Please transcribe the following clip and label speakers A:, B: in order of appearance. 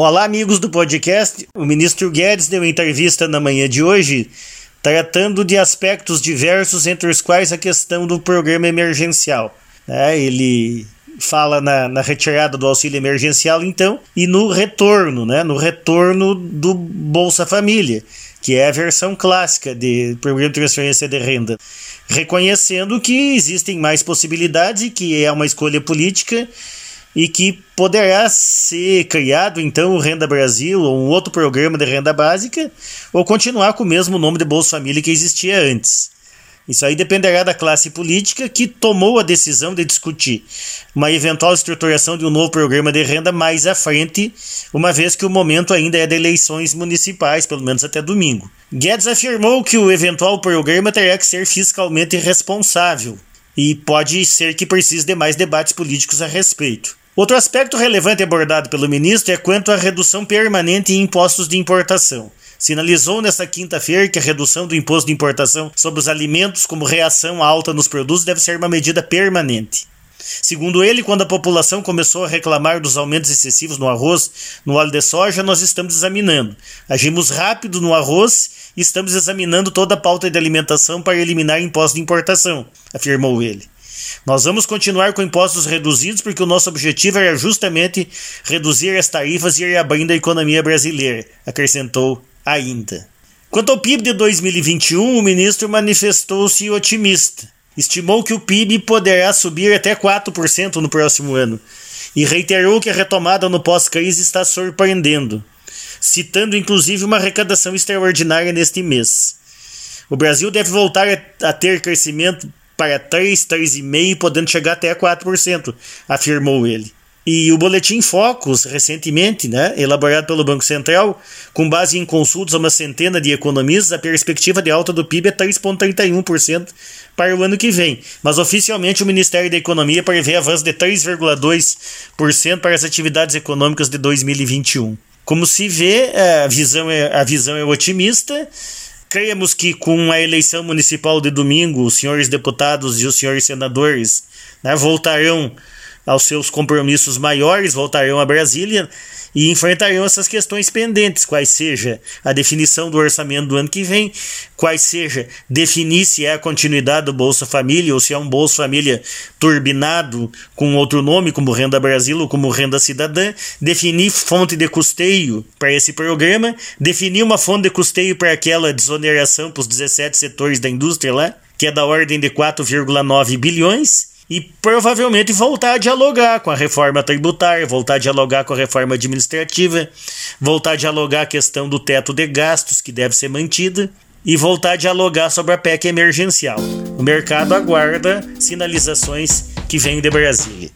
A: Olá, amigos do podcast. O ministro Guedes deu entrevista na manhã de hoje tratando de aspectos diversos, entre os quais a questão do programa emergencial. É, ele fala na, na, retirada do auxílio emergencial, então, e no retorno, né, no retorno do Bolsa Família, que é a versão clássica de programa de transferência de renda, reconhecendo que existem mais possibilidades e que é uma escolha política e que poderá ser criado então o Renda Brasil ou um outro programa de renda básica ou continuar com o mesmo nome de Bolsa Família que existia antes. Isso aí dependerá da classe política que tomou a decisão de discutir uma eventual estruturação de um novo programa de renda mais à frente, uma vez que o momento ainda é de eleições municipais, pelo menos até domingo. Guedes afirmou que o eventual programa terá que ser fiscalmente responsável e pode ser que precise de mais debates políticos a respeito. Outro aspecto relevante abordado pelo ministro é quanto à redução permanente em impostos de importação sinalizou nesta quinta-feira que a redução do imposto de importação sobre os alimentos como reação alta nos produtos deve ser uma medida permanente. Segundo ele, quando a população começou a reclamar dos aumentos excessivos no arroz, no óleo de soja, nós estamos examinando. Agimos rápido no arroz e estamos examinando toda a pauta de alimentação para eliminar impostos de importação, afirmou ele. Nós vamos continuar com impostos reduzidos porque o nosso objetivo era justamente reduzir as tarifas e ir abrindo a economia brasileira, acrescentou ainda. Quanto ao PIB de 2021, o ministro manifestou-se otimista. Estimou que o PIB poderá subir até 4% no próximo ano e reiterou que a retomada no pós-crise está surpreendendo, citando inclusive uma arrecadação extraordinária neste mês. O Brasil deve voltar a ter crescimento para 3, 3,5%, podendo chegar até 4%, afirmou ele. E o Boletim Focus, recentemente, né, elaborado pelo Banco Central, com base em consultas a uma centena de economistas, a perspectiva de alta do PIB é 3,31% para o ano que vem. Mas oficialmente o Ministério da Economia prevê avanço de 3,2% para as atividades econômicas de 2021. Como se vê, a visão é, a visão é otimista. Cremos que com a eleição municipal de domingo, os senhores deputados e os senhores senadores né, voltarão aos seus compromissos maiores, voltarão a Brasília e enfrentarão essas questões pendentes, quais seja a definição do orçamento do ano que vem, quais seja definir se é a continuidade do Bolsa Família ou se é um Bolsa Família turbinado com outro nome, como Renda Brasil ou como Renda Cidadã, definir fonte de custeio para esse programa, definir uma fonte de custeio para aquela desoneração para os 17 setores da indústria lá, que é da ordem de 4,9 bilhões e provavelmente voltar a dialogar com a reforma tributária, voltar a dialogar com a reforma administrativa, voltar a dialogar a questão do teto de gastos, que deve ser mantida, e voltar a dialogar sobre a PEC emergencial. O mercado aguarda sinalizações que vêm de Brasília.